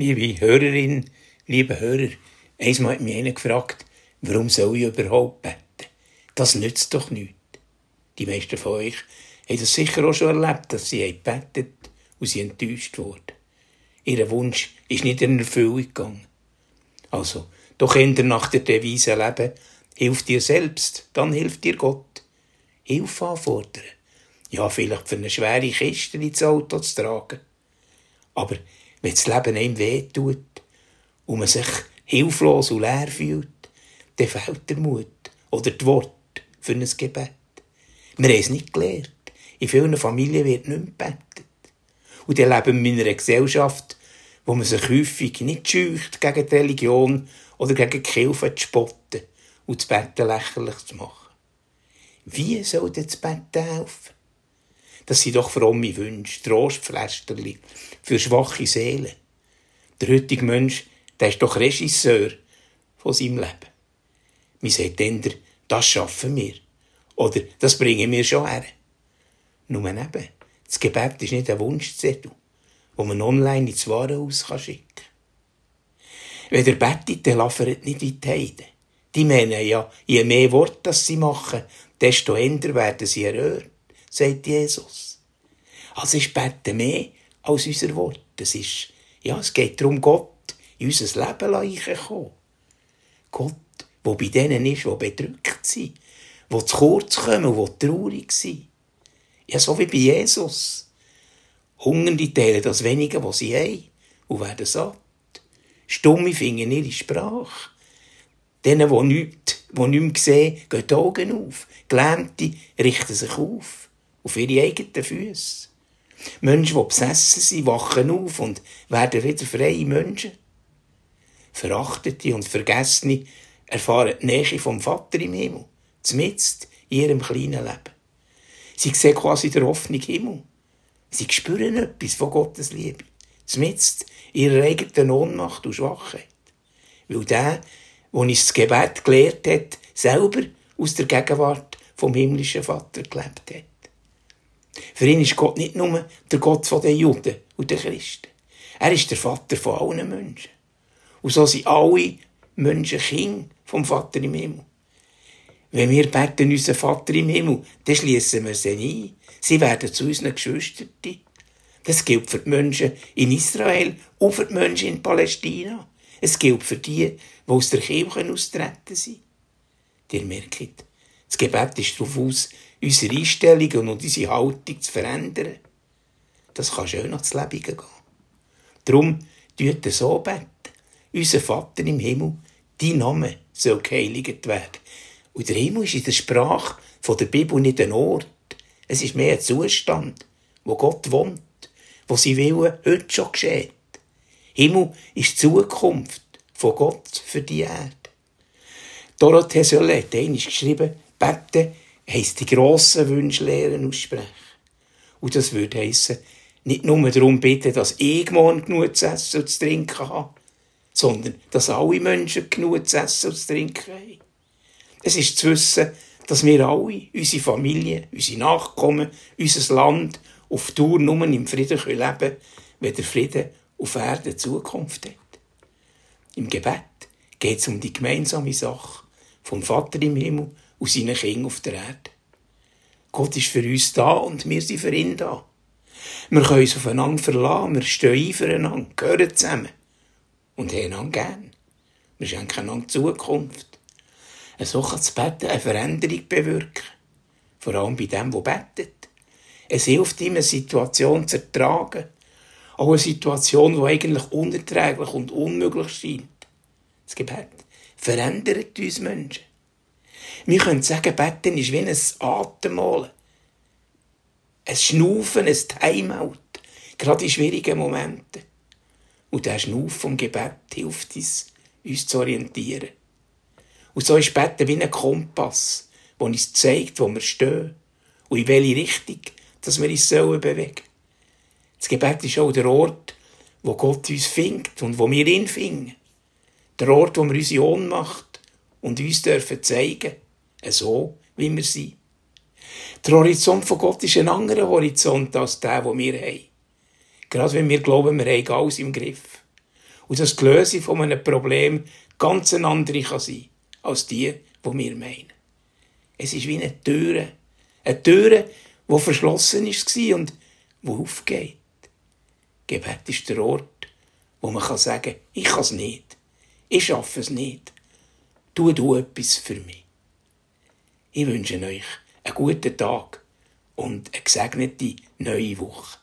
Liebe Hörerin, liebe Hörer, einmal hat mich einer gefragt, warum soll ich überhaupt beten? Das nützt doch nichts. Die meisten von euch haben das sicher auch schon erlebt, dass sie betet und sie enttäuscht wurden. Ihr Wunsch ist nicht in Erfüllung gegangen. Also, doch Kinder nach der Devise leben, hilf dir selbst, dann hilft dir Gott. Hilfe anfordern. Ja, vielleicht für eine schwere Kiste ins Auto zu tragen. Aber wenn das Leben einem wehtut und man sich hilflos und leer fühlt, dann fehlt der Mut oder die Worte für ein Gebet. Wir haben es nicht gelernt. In vielen Familien wird nicht mehr gebetet. Und dann leben wir in einer Gesellschaft, wo man sich häufig nicht scheucht, gegen die Religion oder gegen die Kirche zu spotten und das Betten lächerlich zu machen. Wie soll denn das Betten helfen? Das sind doch fromme Wünsche, Trostpflästerli für schwache Seelen. Der heutige Mensch, der ist doch Regisseur von seinem Leben. Man sagt dann, das schaffen wir. Oder das bringen wir schon her. Nur eben, das Gebet ist nicht ein Wunschzettel, wo man online ins Warenhaus schicken kann. Wenn der betet, dann laffert nicht wie die Heiden. Die meinen ja, je mehr Worte sie machen, desto eher werden sie erhört sagt Jesus. Also ist Beten mehr als unser Wort. Es ist, ja, es geht darum, Gott in unser Leben reinzukommen. Gott, wo bei denen ist, die bedrückt sind, die zu kurz kommen, die traurig sind. Ja, so wie bei Jesus. Hungernde teilen das Wenige, was sie haben, und werden satt. Stumme finden ihre Sprache. Denen, die nichts, die nichts sehen, gehen die Augen auf. Gelähmte richten sich auf auf ihre eigenen Füße. Menschen, die besessen sind, wachen auf und werden wieder freie Menschen. Verachtete und Vergessene erfahren die Nähe vom Vater im Himmel, zumindest in ihrem kleinen Leben. Sie sehen quasi den offenen Himmel. Sie spüren etwas von Gottes Liebe, zumindest in ihrer eigenen Ohnmacht und Schwachheit. Weil der, der uns das Gebet gelehrt hat, selber aus der Gegenwart vom himmlischen Vater gelebt hat. Für ihn ist Gott nicht nur der Gott der Juden und der Christen. Er ist der Vater von allen Menschen. Und so sind alle Menschen Kinder vom Vater im Himmel. Wenn wir beten unseren Vater im Himmel, dann schließen wir sie ein. Sie werden zu unseren Geschwistern. Das gilt für die Menschen in Israel und für die Menschen in Palästina. Es gilt für die, die aus der Kirche austreten sind. Ihr merkt, das Gebet ist darauf aus, unsere Einstellungen und unsere Haltung zu verändern. Das kann schön ans Leben gehen. Darum tut er so beten. Unser Vater im Himmel, dein Name soll geheiligt werden. Und der Himmel ist in der Sprache der Bibel nicht ein Ort. Es ist mehr ein Zustand, wo Gott wohnt, wo sie Wille heute schon geschieht. Himmel ist die Zukunft von Gott für die Erde. Dorothee Sölle hat einmal geschrieben, beten heisst die grossen Wünsche lehren aussprechen. Und das würde heissen, nicht nur darum bitten, dass ich morgen genug zu essen und zu trinken habe, sondern dass alle Menschen genug zu essen und zu trinken haben. Es ist zu wissen, dass wir alle, unsere Familie, unsere Nachkommen, unser Land auf Tour nur im Frieden leben können, wenn der Frieden auf Erden Zukunft hat. Im Gebet geht es um die gemeinsame Sache vom Vater im Himmel und seinen Kindern auf der Erde. Gott ist für uns da und wir sind für ihn da. Wir können uns aufeinander verlassen, wir stehen ein füreinander, gehören zusammen und haben einander gern. Wir schenken einander Zukunft. So kann das Betten eine Veränderung bewirken. Vor allem bei dem, der betet. Es hilft ihm, eine Situation zu ertragen. Auch eine Situation, die eigentlich unerträglich und unmöglich scheint. Das Gebet verändert uns Menschen. Wir können sagen, beten ist wie ein Atemholen. Ein Schnaufen, ein Timeout. Gerade in schwierigen Momenten. Und der Schnuff vom Gebet hilft uns, uns zu orientieren. Und so ist Beten wie ein Kompass, der uns zeigt, wo wir stehen und in welche Richtung dass wir uns sollen bewegen Das Gebet ist auch der Ort, wo Gott uns findet und wo wir ihn finden. Der Ort, wo wir unsere Ohnmacht und uns dürfen zeigen so wie wir sind. Der Horizont von Gott ist ein anderer Horizont als der, den wir haben. Gerade wenn wir glauben, wir haben alles im Griff. und dass die Lösung von einem Problem ganz eine andere kann sein als die, die wir meinen. Es ist wie eine Türe. Eine Türe, die verschlossen war und die aufgeht. Gebet ist der Ort, wo man sagen kann, ich kann es nicht. Ich schaffe es nicht. Tu du etwas für mich. Ich wünsche euch einen guten Tag und eine gesegnete neue Woche.